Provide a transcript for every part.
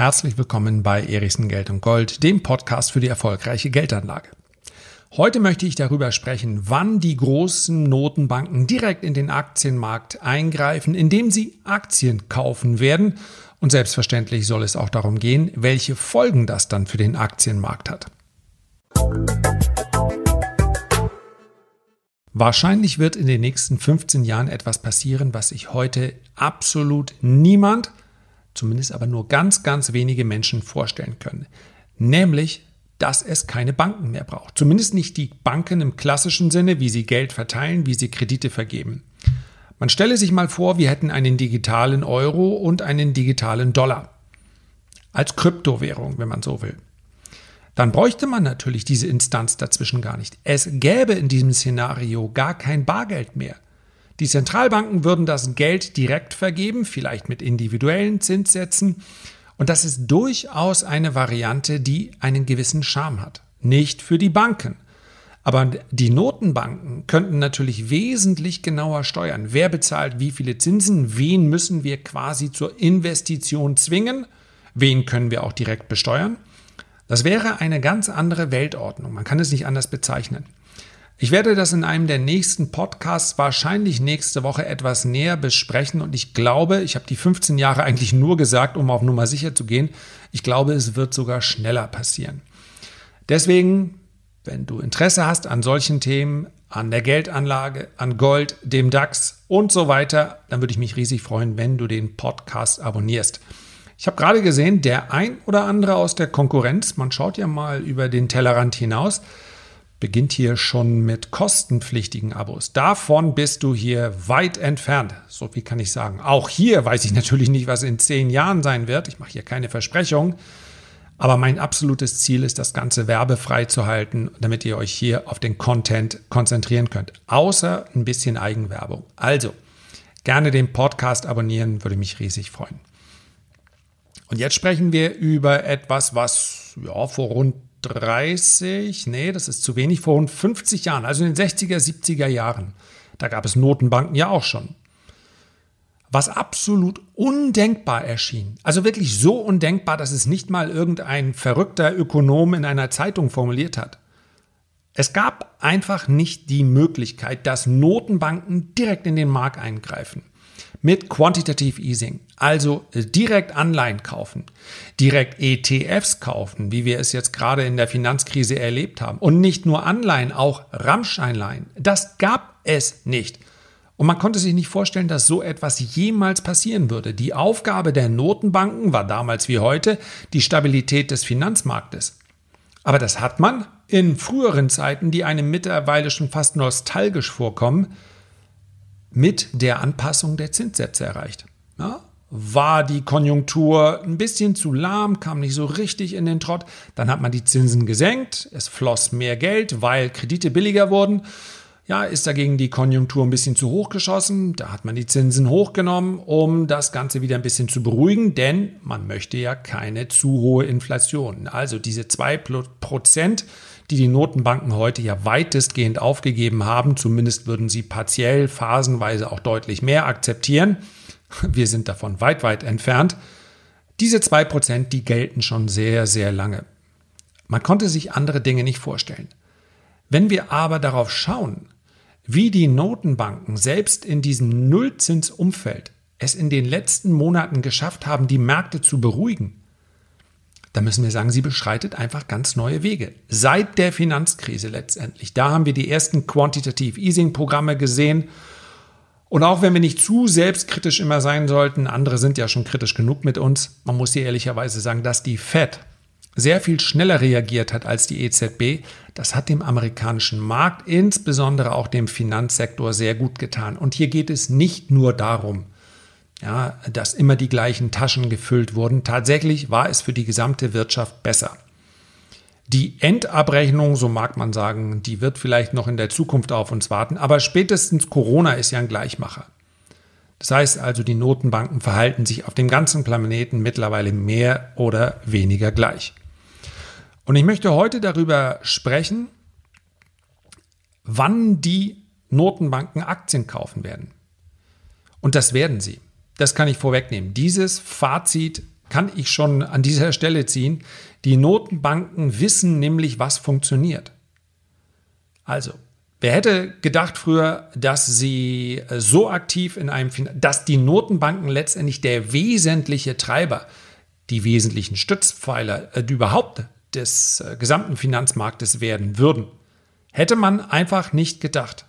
Herzlich willkommen bei Erichsen Geld und Gold, dem Podcast für die erfolgreiche Geldanlage. Heute möchte ich darüber sprechen, wann die großen Notenbanken direkt in den Aktienmarkt eingreifen, indem sie Aktien kaufen werden. Und selbstverständlich soll es auch darum gehen, welche Folgen das dann für den Aktienmarkt hat. Wahrscheinlich wird in den nächsten 15 Jahren etwas passieren, was sich heute absolut niemand zumindest aber nur ganz, ganz wenige Menschen vorstellen können. Nämlich, dass es keine Banken mehr braucht. Zumindest nicht die Banken im klassischen Sinne, wie sie Geld verteilen, wie sie Kredite vergeben. Man stelle sich mal vor, wir hätten einen digitalen Euro und einen digitalen Dollar. Als Kryptowährung, wenn man so will. Dann bräuchte man natürlich diese Instanz dazwischen gar nicht. Es gäbe in diesem Szenario gar kein Bargeld mehr. Die Zentralbanken würden das Geld direkt vergeben, vielleicht mit individuellen Zinssätzen. Und das ist durchaus eine Variante, die einen gewissen Charme hat. Nicht für die Banken. Aber die Notenbanken könnten natürlich wesentlich genauer steuern. Wer bezahlt wie viele Zinsen? Wen müssen wir quasi zur Investition zwingen? Wen können wir auch direkt besteuern? Das wäre eine ganz andere Weltordnung. Man kann es nicht anders bezeichnen. Ich werde das in einem der nächsten Podcasts wahrscheinlich nächste Woche etwas näher besprechen und ich glaube, ich habe die 15 Jahre eigentlich nur gesagt, um auf Nummer sicher zu gehen. Ich glaube, es wird sogar schneller passieren. Deswegen, wenn du Interesse hast an solchen Themen, an der Geldanlage, an Gold, dem DAX und so weiter, dann würde ich mich riesig freuen, wenn du den Podcast abonnierst. Ich habe gerade gesehen, der ein oder andere aus der Konkurrenz, man schaut ja mal über den Tellerrand hinaus, beginnt hier schon mit kostenpflichtigen Abos. Davon bist du hier weit entfernt. So viel kann ich sagen. Auch hier weiß ich natürlich nicht, was in zehn Jahren sein wird. Ich mache hier keine Versprechung. Aber mein absolutes Ziel ist, das Ganze werbefrei zu halten, damit ihr euch hier auf den Content konzentrieren könnt. Außer ein bisschen Eigenwerbung. Also, gerne den Podcast abonnieren, würde mich riesig freuen. Und jetzt sprechen wir über etwas, was ja, vor rund 30, nee, das ist zu wenig, vor rund 50 Jahren, also in den 60er, 70er Jahren. Da gab es Notenbanken ja auch schon. Was absolut undenkbar erschien. Also wirklich so undenkbar, dass es nicht mal irgendein verrückter Ökonom in einer Zeitung formuliert hat. Es gab einfach nicht die Möglichkeit, dass Notenbanken direkt in den Markt eingreifen mit Quantitative Easing, also direkt Anleihen kaufen, direkt ETFs kaufen, wie wir es jetzt gerade in der Finanzkrise erlebt haben. Und nicht nur Anleihen, auch Ramscheinleihen. Das gab es nicht. Und man konnte sich nicht vorstellen, dass so etwas jemals passieren würde. Die Aufgabe der Notenbanken war damals wie heute die Stabilität des Finanzmarktes. Aber das hat man in früheren Zeiten, die einem mittlerweile schon fast nostalgisch vorkommen, mit der Anpassung der Zinssätze erreicht. Ja? War die Konjunktur ein bisschen zu lahm, kam nicht so richtig in den Trott, dann hat man die Zinsen gesenkt, es floss mehr Geld, weil Kredite billiger wurden. Ja, ist dagegen die Konjunktur ein bisschen zu hoch geschossen, da hat man die Zinsen hochgenommen, um das Ganze wieder ein bisschen zu beruhigen, denn man möchte ja keine zu hohe Inflation. Also diese 2% die die Notenbanken heute ja weitestgehend aufgegeben haben. Zumindest würden sie partiell, phasenweise auch deutlich mehr akzeptieren. Wir sind davon weit, weit entfernt. Diese 2%, die gelten schon sehr, sehr lange. Man konnte sich andere Dinge nicht vorstellen. Wenn wir aber darauf schauen, wie die Notenbanken selbst in diesem Nullzinsumfeld es in den letzten Monaten geschafft haben, die Märkte zu beruhigen, da müssen wir sagen, sie beschreitet einfach ganz neue Wege. Seit der Finanzkrise letztendlich. Da haben wir die ersten Quantitative Easing-Programme gesehen. Und auch wenn wir nicht zu selbstkritisch immer sein sollten, andere sind ja schon kritisch genug mit uns, man muss hier ehrlicherweise sagen, dass die Fed sehr viel schneller reagiert hat als die EZB, das hat dem amerikanischen Markt, insbesondere auch dem Finanzsektor, sehr gut getan. Und hier geht es nicht nur darum, ja, dass immer die gleichen Taschen gefüllt wurden. Tatsächlich war es für die gesamte Wirtschaft besser. Die Endabrechnung, so mag man sagen, die wird vielleicht noch in der Zukunft auf uns warten, aber spätestens Corona ist ja ein Gleichmacher. Das heißt also, die Notenbanken verhalten sich auf dem ganzen Planeten mittlerweile mehr oder weniger gleich. Und ich möchte heute darüber sprechen, wann die Notenbanken Aktien kaufen werden. Und das werden sie. Das kann ich vorwegnehmen. Dieses Fazit kann ich schon an dieser Stelle ziehen. Die Notenbanken wissen nämlich, was funktioniert. Also, wer hätte gedacht früher, dass sie so aktiv in einem, dass die Notenbanken letztendlich der wesentliche Treiber, die wesentlichen Stützpfeiler äh, überhaupt des äh, gesamten Finanzmarktes werden würden. Hätte man einfach nicht gedacht.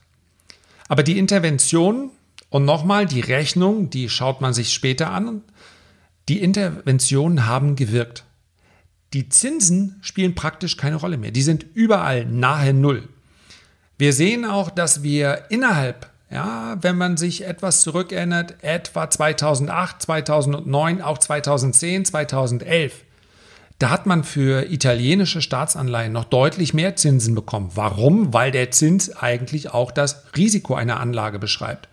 Aber die Intervention und nochmal die Rechnung, die schaut man sich später an. Die Interventionen haben gewirkt. Die Zinsen spielen praktisch keine Rolle mehr. Die sind überall nahe Null. Wir sehen auch, dass wir innerhalb, ja, wenn man sich etwas zurückerinnert, etwa 2008, 2009, auch 2010, 2011, da hat man für italienische Staatsanleihen noch deutlich mehr Zinsen bekommen. Warum? Weil der Zins eigentlich auch das Risiko einer Anlage beschreibt.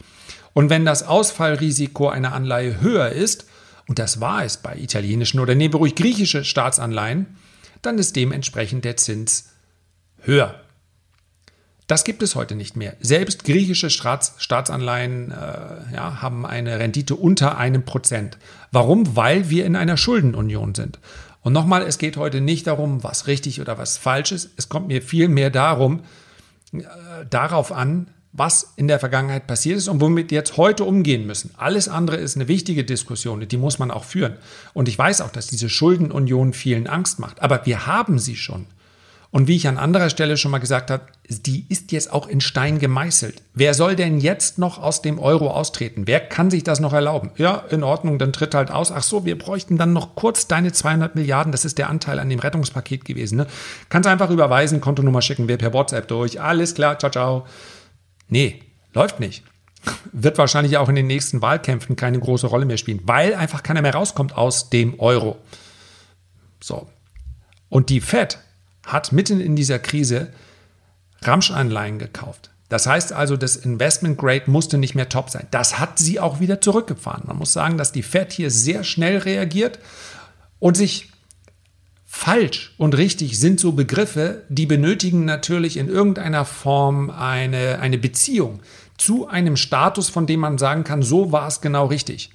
Und wenn das Ausfallrisiko einer Anleihe höher ist, und das war es bei italienischen oder nehmen wir ruhig griechische Staatsanleihen, dann ist dementsprechend der Zins höher. Das gibt es heute nicht mehr. Selbst griechische Staats Staatsanleihen äh, ja, haben eine Rendite unter einem Prozent. Warum? Weil wir in einer Schuldenunion sind. Und nochmal, es geht heute nicht darum, was richtig oder was falsch ist. Es kommt mir vielmehr darum, äh, darauf an, was in der Vergangenheit passiert ist und womit wir jetzt heute umgehen müssen. Alles andere ist eine wichtige Diskussion, die muss man auch führen. Und ich weiß auch, dass diese Schuldenunion vielen Angst macht. Aber wir haben sie schon. Und wie ich an anderer Stelle schon mal gesagt habe, die ist jetzt auch in Stein gemeißelt. Wer soll denn jetzt noch aus dem Euro austreten? Wer kann sich das noch erlauben? Ja, in Ordnung, dann tritt halt aus. Ach so, wir bräuchten dann noch kurz deine 200 Milliarden. Das ist der Anteil an dem Rettungspaket gewesen. Ne? Kannst einfach überweisen, Kontonummer schicken wir per WhatsApp durch. Alles klar, ciao, ciao. Nee, läuft nicht. Wird wahrscheinlich auch in den nächsten Wahlkämpfen keine große Rolle mehr spielen, weil einfach keiner mehr rauskommt aus dem Euro. So. Und die Fed hat mitten in dieser Krise Ramschanleihen gekauft. Das heißt also, das Investment Grade musste nicht mehr top sein. Das hat sie auch wieder zurückgefahren. Man muss sagen, dass die Fed hier sehr schnell reagiert und sich falsch und richtig sind so Begriffe, die benötigen natürlich in irgendeiner Form eine, eine Beziehung zu einem Status, von dem man sagen kann, so war es genau richtig.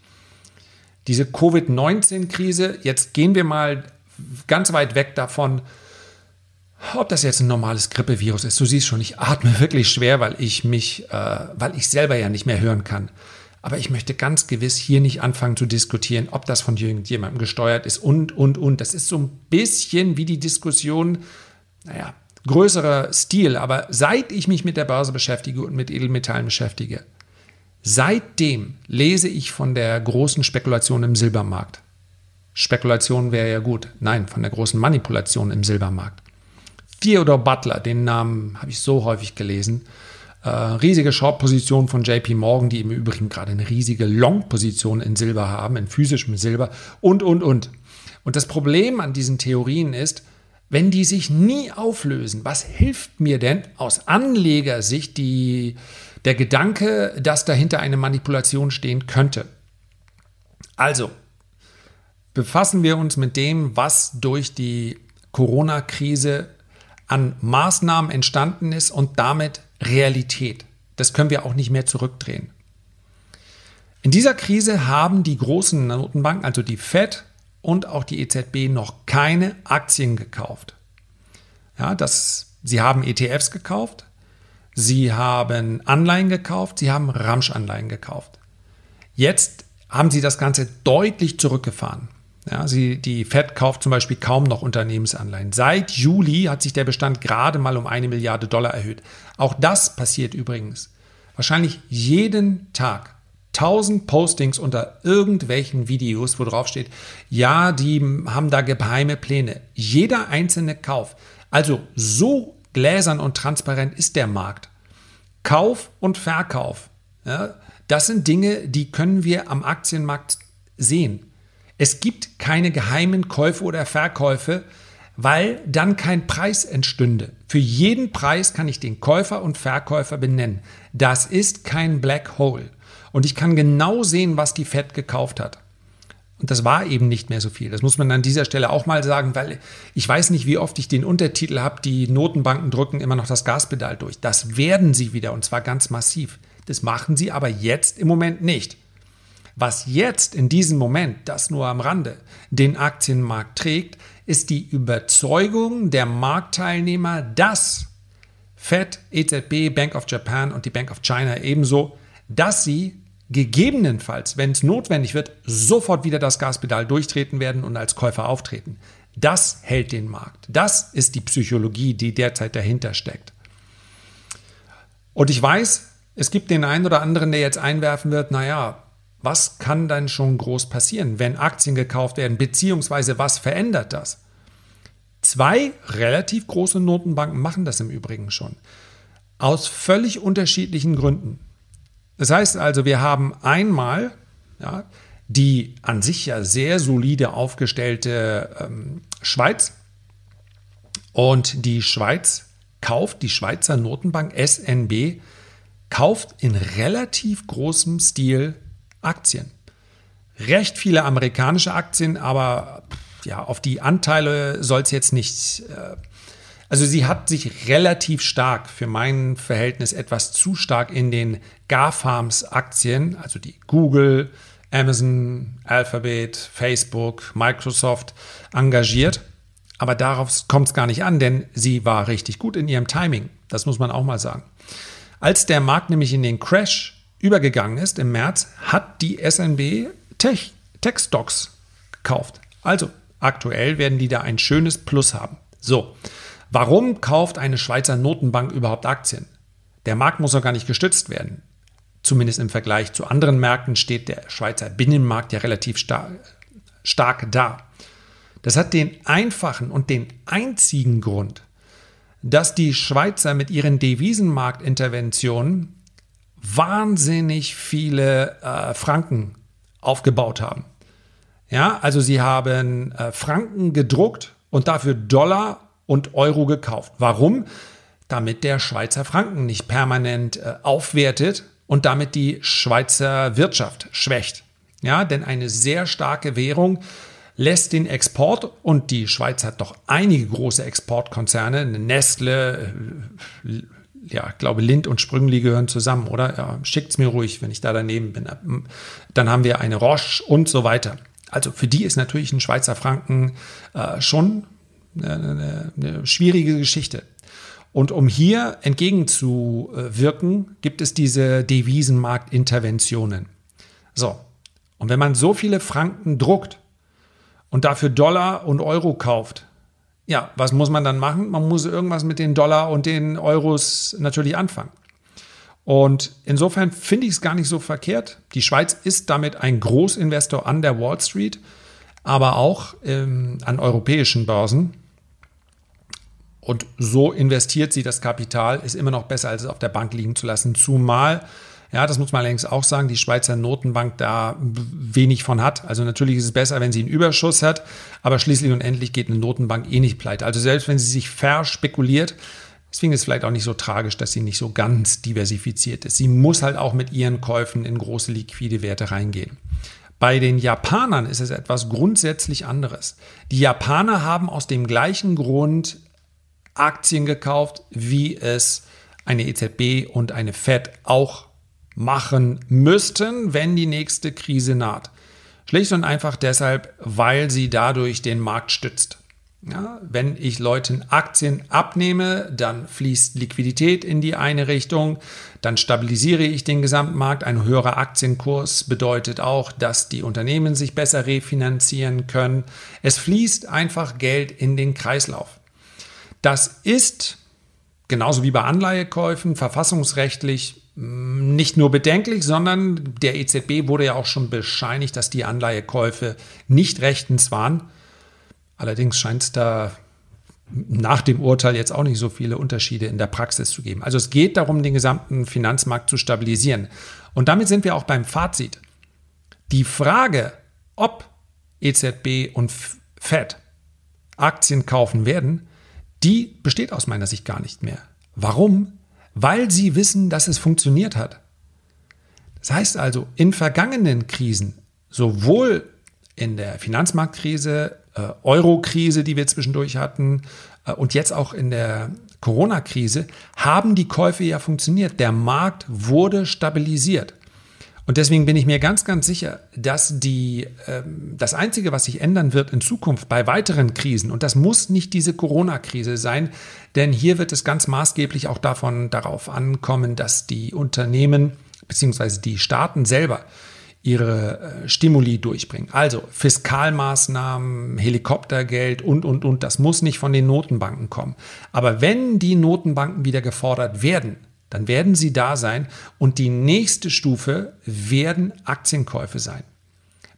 Diese Covid-19-Krise, jetzt gehen wir mal ganz weit weg davon, ob das jetzt ein normales Grippevirus ist, du siehst schon, ich atme wirklich schwer, weil ich mich, äh, weil ich selber ja nicht mehr hören kann. Aber ich möchte ganz gewiss hier nicht anfangen zu diskutieren, ob das von irgendjemandem gesteuert ist und, und, und. Das ist so ein bisschen wie die Diskussion, naja, größerer Stil. Aber seit ich mich mit der Börse beschäftige und mit Edelmetallen beschäftige, seitdem lese ich von der großen Spekulation im Silbermarkt. Spekulation wäre ja gut. Nein, von der großen Manipulation im Silbermarkt. Theodore Butler, den Namen habe ich so häufig gelesen. Äh, riesige Short-Position von JP Morgan, die im Übrigen gerade eine riesige Long-Position in Silber haben, in physischem Silber und, und, und. Und das Problem an diesen Theorien ist, wenn die sich nie auflösen, was hilft mir denn aus Anlegersicht die, der Gedanke, dass dahinter eine Manipulation stehen könnte? Also, befassen wir uns mit dem, was durch die Corona-Krise an Maßnahmen entstanden ist und damit Realität. Das können wir auch nicht mehr zurückdrehen. In dieser Krise haben die großen Notenbanken, also die Fed und auch die EZB, noch keine Aktien gekauft. Ja, das, sie haben ETFs gekauft, sie haben Anleihen gekauft, sie haben Ramschanleihen gekauft. Jetzt haben sie das Ganze deutlich zurückgefahren. Ja, sie, die Fed kauft zum Beispiel kaum noch Unternehmensanleihen. Seit Juli hat sich der Bestand gerade mal um eine Milliarde Dollar erhöht. Auch das passiert übrigens. Wahrscheinlich jeden Tag. Tausend Postings unter irgendwelchen Videos, wo drauf steht, ja, die haben da geheime Pläne. Jeder einzelne Kauf. Also so gläsern und transparent ist der Markt. Kauf und Verkauf. Ja, das sind Dinge, die können wir am Aktienmarkt sehen. Es gibt keine geheimen Käufe oder Verkäufe, weil dann kein Preis entstünde. Für jeden Preis kann ich den Käufer und Verkäufer benennen. Das ist kein Black Hole. Und ich kann genau sehen, was die Fed gekauft hat. Und das war eben nicht mehr so viel. Das muss man an dieser Stelle auch mal sagen, weil ich weiß nicht, wie oft ich den Untertitel habe, die Notenbanken drücken immer noch das Gaspedal durch. Das werden sie wieder und zwar ganz massiv. Das machen sie aber jetzt im Moment nicht. Was jetzt in diesem Moment, das nur am Rande, den Aktienmarkt trägt, ist die Überzeugung der Marktteilnehmer, dass Fed, EZB, Bank of Japan und die Bank of China ebenso, dass sie gegebenenfalls, wenn es notwendig wird, sofort wieder das Gaspedal durchtreten werden und als Käufer auftreten. Das hält den Markt. Das ist die Psychologie, die derzeit dahinter steckt. Und ich weiß, es gibt den einen oder anderen, der jetzt einwerfen wird, naja, was kann dann schon groß passieren, wenn Aktien gekauft werden, beziehungsweise was verändert das? Zwei relativ große Notenbanken machen das im Übrigen schon. Aus völlig unterschiedlichen Gründen. Das heißt also, wir haben einmal ja, die an sich ja sehr solide aufgestellte ähm, Schweiz. Und die Schweiz kauft, die Schweizer Notenbank SNB kauft in relativ großem Stil Aktien. Recht viele amerikanische Aktien, aber ja, auf die Anteile soll es jetzt nicht. Äh, also sie hat sich relativ stark, für mein Verhältnis etwas zu stark in den GAFAMS-Aktien, also die Google, Amazon, Alphabet, Facebook, Microsoft, engagiert. Aber darauf kommt es gar nicht an, denn sie war richtig gut in ihrem Timing. Das muss man auch mal sagen. Als der Markt nämlich in den Crash übergegangen ist im März, hat die SNB Tech, Tech Stocks gekauft. Also aktuell werden die da ein schönes Plus haben. So, warum kauft eine Schweizer Notenbank überhaupt Aktien? Der Markt muss doch gar nicht gestützt werden. Zumindest im Vergleich zu anderen Märkten steht der Schweizer Binnenmarkt ja relativ star stark da. Das hat den einfachen und den einzigen Grund, dass die Schweizer mit ihren Devisenmarktinterventionen wahnsinnig viele äh, Franken aufgebaut haben. Ja, also sie haben äh, Franken gedruckt und dafür Dollar und Euro gekauft. Warum? Damit der Schweizer Franken nicht permanent äh, aufwertet und damit die Schweizer Wirtschaft schwächt. Ja, denn eine sehr starke Währung lässt den Export und die Schweiz hat doch einige große Exportkonzerne, Nestle, äh, ja, ich glaube, Lind und Sprüngli gehören zusammen, oder? Ja, schickt's mir ruhig, wenn ich da daneben bin. Dann haben wir eine Roche und so weiter. Also für die ist natürlich ein Schweizer Franken äh, schon eine, eine schwierige Geschichte. Und um hier entgegenzuwirken, gibt es diese Devisenmarktinterventionen. So, und wenn man so viele Franken druckt und dafür Dollar und Euro kauft, ja, was muss man dann machen? Man muss irgendwas mit den Dollar und den Euros natürlich anfangen. Und insofern finde ich es gar nicht so verkehrt. Die Schweiz ist damit ein Großinvestor an der Wall Street, aber auch ähm, an europäischen Börsen. Und so investiert sie das Kapital, ist immer noch besser, als es auf der Bank liegen zu lassen. Zumal ja, das muss man allerdings auch sagen, die Schweizer Notenbank da wenig von hat. Also natürlich ist es besser, wenn sie einen Überschuss hat, aber schließlich und endlich geht eine Notenbank eh nicht pleite. Also selbst wenn sie sich verspekuliert, deswegen ist es vielleicht auch nicht so tragisch, dass sie nicht so ganz diversifiziert ist. Sie muss halt auch mit ihren Käufen in große liquide Werte reingehen. Bei den Japanern ist es etwas grundsätzlich anderes. Die Japaner haben aus dem gleichen Grund Aktien gekauft, wie es eine EZB und eine Fed auch machen müssten, wenn die nächste Krise naht. Schlicht und einfach deshalb, weil sie dadurch den Markt stützt. Ja, wenn ich Leuten Aktien abnehme, dann fließt Liquidität in die eine Richtung, dann stabilisiere ich den Gesamtmarkt. Ein höherer Aktienkurs bedeutet auch, dass die Unternehmen sich besser refinanzieren können. Es fließt einfach Geld in den Kreislauf. Das ist genauso wie bei Anleihekäufen verfassungsrechtlich nicht nur bedenklich, sondern der EZB wurde ja auch schon bescheinigt, dass die Anleihekäufe nicht rechtens waren. Allerdings scheint es da nach dem Urteil jetzt auch nicht so viele Unterschiede in der Praxis zu geben. Also es geht darum, den gesamten Finanzmarkt zu stabilisieren. Und damit sind wir auch beim Fazit. Die Frage, ob EZB und Fed Aktien kaufen werden, die besteht aus meiner Sicht gar nicht mehr. Warum? Weil sie wissen, dass es funktioniert hat. Das heißt also, in vergangenen Krisen, sowohl in der Finanzmarktkrise, äh, Euro-Krise, die wir zwischendurch hatten, äh, und jetzt auch in der Corona-Krise, haben die Käufe ja funktioniert. Der Markt wurde stabilisiert. Und deswegen bin ich mir ganz, ganz sicher, dass die, ähm, das Einzige, was sich ändern wird in Zukunft bei weiteren Krisen, und das muss nicht diese Corona-Krise sein, denn hier wird es ganz maßgeblich auch davon darauf ankommen, dass die Unternehmen bzw. die Staaten selber ihre äh, Stimuli durchbringen. Also Fiskalmaßnahmen, Helikoptergeld und, und, und, das muss nicht von den Notenbanken kommen. Aber wenn die Notenbanken wieder gefordert werden, dann werden sie da sein und die nächste Stufe werden Aktienkäufe sein.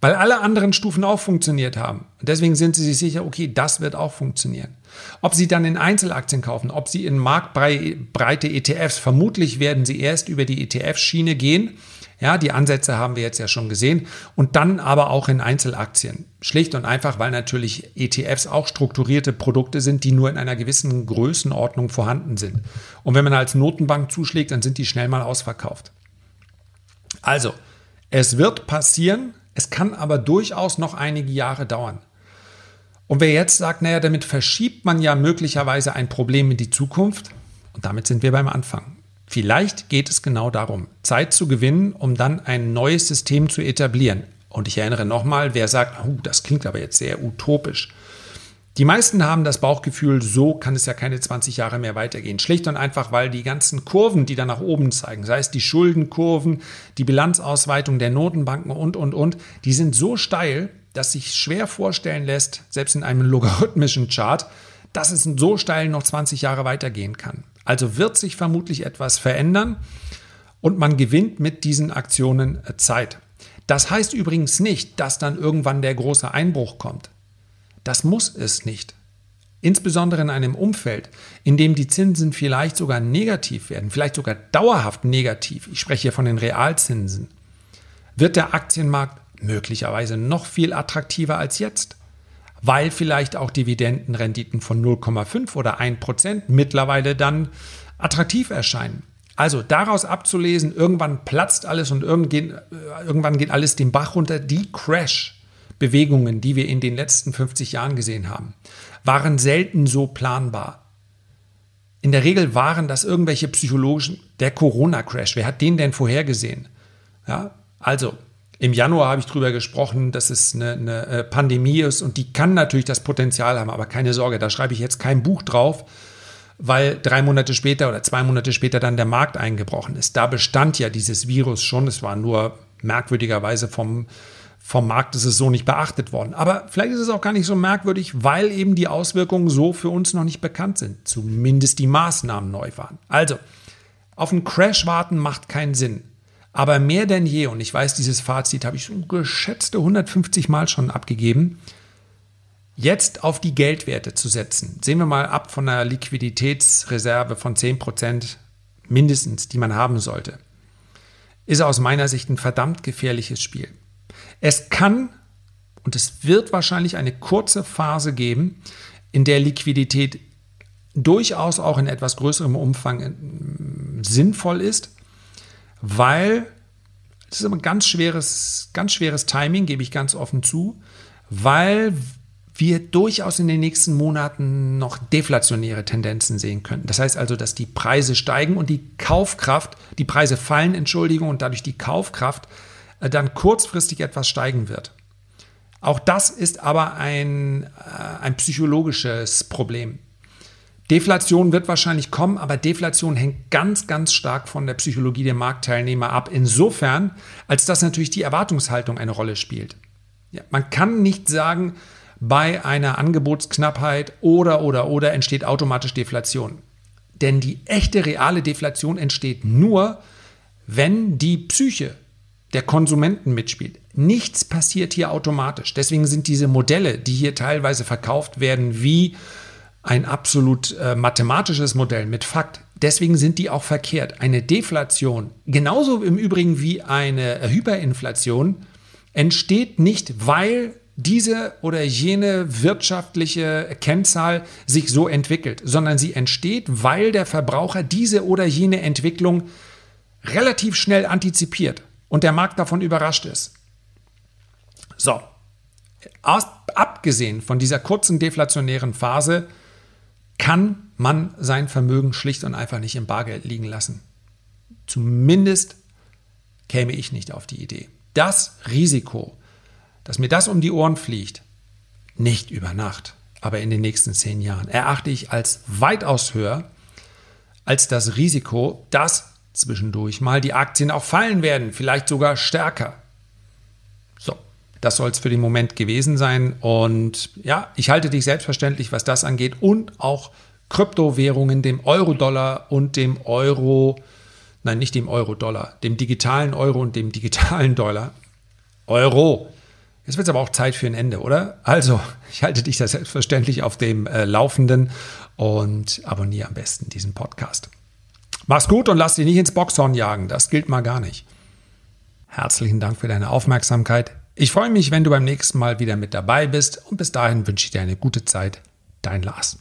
Weil alle anderen Stufen auch funktioniert haben. Und deswegen sind sie sich sicher, okay, das wird auch funktionieren. Ob sie dann in Einzelaktien kaufen, ob sie in marktbreite ETFs, vermutlich werden sie erst über die ETF-Schiene gehen ja, die Ansätze haben wir jetzt ja schon gesehen. Und dann aber auch in Einzelaktien. Schlicht und einfach, weil natürlich ETFs auch strukturierte Produkte sind, die nur in einer gewissen Größenordnung vorhanden sind. Und wenn man als Notenbank zuschlägt, dann sind die schnell mal ausverkauft. Also, es wird passieren, es kann aber durchaus noch einige Jahre dauern. Und wer jetzt sagt, naja, damit verschiebt man ja möglicherweise ein Problem in die Zukunft, und damit sind wir beim Anfang. Vielleicht geht es genau darum, Zeit zu gewinnen, um dann ein neues System zu etablieren. Und ich erinnere nochmal, wer sagt, oh, das klingt aber jetzt sehr utopisch. Die meisten haben das Bauchgefühl, so kann es ja keine 20 Jahre mehr weitergehen. Schlicht und einfach, weil die ganzen Kurven, die da nach oben zeigen, sei es die Schuldenkurven, die Bilanzausweitung der Notenbanken und, und, und, die sind so steil, dass sich schwer vorstellen lässt, selbst in einem logarithmischen Chart, dass es so steil noch 20 Jahre weitergehen kann. Also wird sich vermutlich etwas verändern und man gewinnt mit diesen Aktionen äh, Zeit. Das heißt übrigens nicht, dass dann irgendwann der große Einbruch kommt. Das muss es nicht. Insbesondere in einem Umfeld, in dem die Zinsen vielleicht sogar negativ werden, vielleicht sogar dauerhaft negativ, ich spreche hier von den Realzinsen, wird der Aktienmarkt möglicherweise noch viel attraktiver als jetzt weil vielleicht auch Dividendenrenditen von 0,5 oder 1 Prozent mittlerweile dann attraktiv erscheinen. Also daraus abzulesen, irgendwann platzt alles und äh, irgendwann geht alles den Bach runter. Die Crash-Bewegungen, die wir in den letzten 50 Jahren gesehen haben, waren selten so planbar. In der Regel waren das irgendwelche psychologischen, der Corona-Crash, wer hat den denn vorhergesehen? Ja, also im Januar habe ich darüber gesprochen, dass es eine, eine, äh, Pandemie ist und die kann natürlich das Potenzial haben, aber keine Sorge, da schreibe ich jetzt kein Buch drauf, weil drei Monate später oder zwei Monate später dann der Markt eingebrochen ist. Da bestand ja dieses Virus schon, es war nur merkwürdigerweise vom, vom Markt ist es so nicht beachtet worden. Aber vielleicht ist es auch gar nicht so merkwürdig, weil eben die Auswirkungen so für uns noch nicht bekannt sind. Zumindest die Maßnahmen neu waren. Also, auf einen Crash warten macht keinen Sinn. Aber mehr denn je, und ich weiß, dieses Fazit habe ich so geschätzte 150 Mal schon abgegeben, jetzt auf die Geldwerte zu setzen. Sehen wir mal ab von einer Liquiditätsreserve von 10% mindestens, die man haben sollte, ist aus meiner Sicht ein verdammt gefährliches Spiel. Es kann und es wird wahrscheinlich eine kurze Phase geben, in der Liquidität durchaus auch in etwas größerem Umfang äh, sinnvoll ist weil es ist ein ganz schweres, ganz schweres Timing, gebe ich ganz offen zu, weil wir durchaus in den nächsten Monaten noch deflationäre Tendenzen sehen könnten. Das heißt also, dass die Preise steigen und die Kaufkraft, die Preise fallen, Entschuldigung, und dadurch die Kaufkraft äh, dann kurzfristig etwas steigen wird. Auch das ist aber ein, äh, ein psychologisches Problem. Deflation wird wahrscheinlich kommen, aber Deflation hängt ganz, ganz stark von der Psychologie der Marktteilnehmer ab. Insofern, als dass natürlich die Erwartungshaltung eine Rolle spielt. Ja, man kann nicht sagen, bei einer Angebotsknappheit oder, oder, oder entsteht automatisch Deflation. Denn die echte reale Deflation entsteht nur, wenn die Psyche der Konsumenten mitspielt. Nichts passiert hier automatisch. Deswegen sind diese Modelle, die hier teilweise verkauft werden, wie ein absolut äh, mathematisches Modell mit Fakt. Deswegen sind die auch verkehrt. Eine Deflation, genauso im Übrigen wie eine Hyperinflation, entsteht nicht, weil diese oder jene wirtschaftliche Kennzahl sich so entwickelt, sondern sie entsteht, weil der Verbraucher diese oder jene Entwicklung relativ schnell antizipiert und der Markt davon überrascht ist. So, Aus, abgesehen von dieser kurzen deflationären Phase kann man sein Vermögen schlicht und einfach nicht im Bargeld liegen lassen. Zumindest käme ich nicht auf die Idee. Das Risiko, dass mir das um die Ohren fliegt, nicht über Nacht, aber in den nächsten zehn Jahren, erachte ich als weitaus höher als das Risiko, dass zwischendurch mal die Aktien auch fallen werden, vielleicht sogar stärker. So, das soll es für den Moment gewesen sein. Und ja, ich halte dich selbstverständlich, was das angeht, und auch Kryptowährungen, dem Euro-Dollar und dem Euro, nein, nicht dem Euro-Dollar, dem digitalen Euro und dem digitalen Dollar. Euro. Jetzt wird es aber auch Zeit für ein Ende, oder? Also, ich halte dich da selbstverständlich auf dem äh, Laufenden und abonniere am besten diesen Podcast. Mach's gut und lass dich nicht ins Boxhorn jagen. Das gilt mal gar nicht. Herzlichen Dank für deine Aufmerksamkeit. Ich freue mich, wenn du beim nächsten Mal wieder mit dabei bist und bis dahin wünsche ich dir eine gute Zeit. Dein Lars.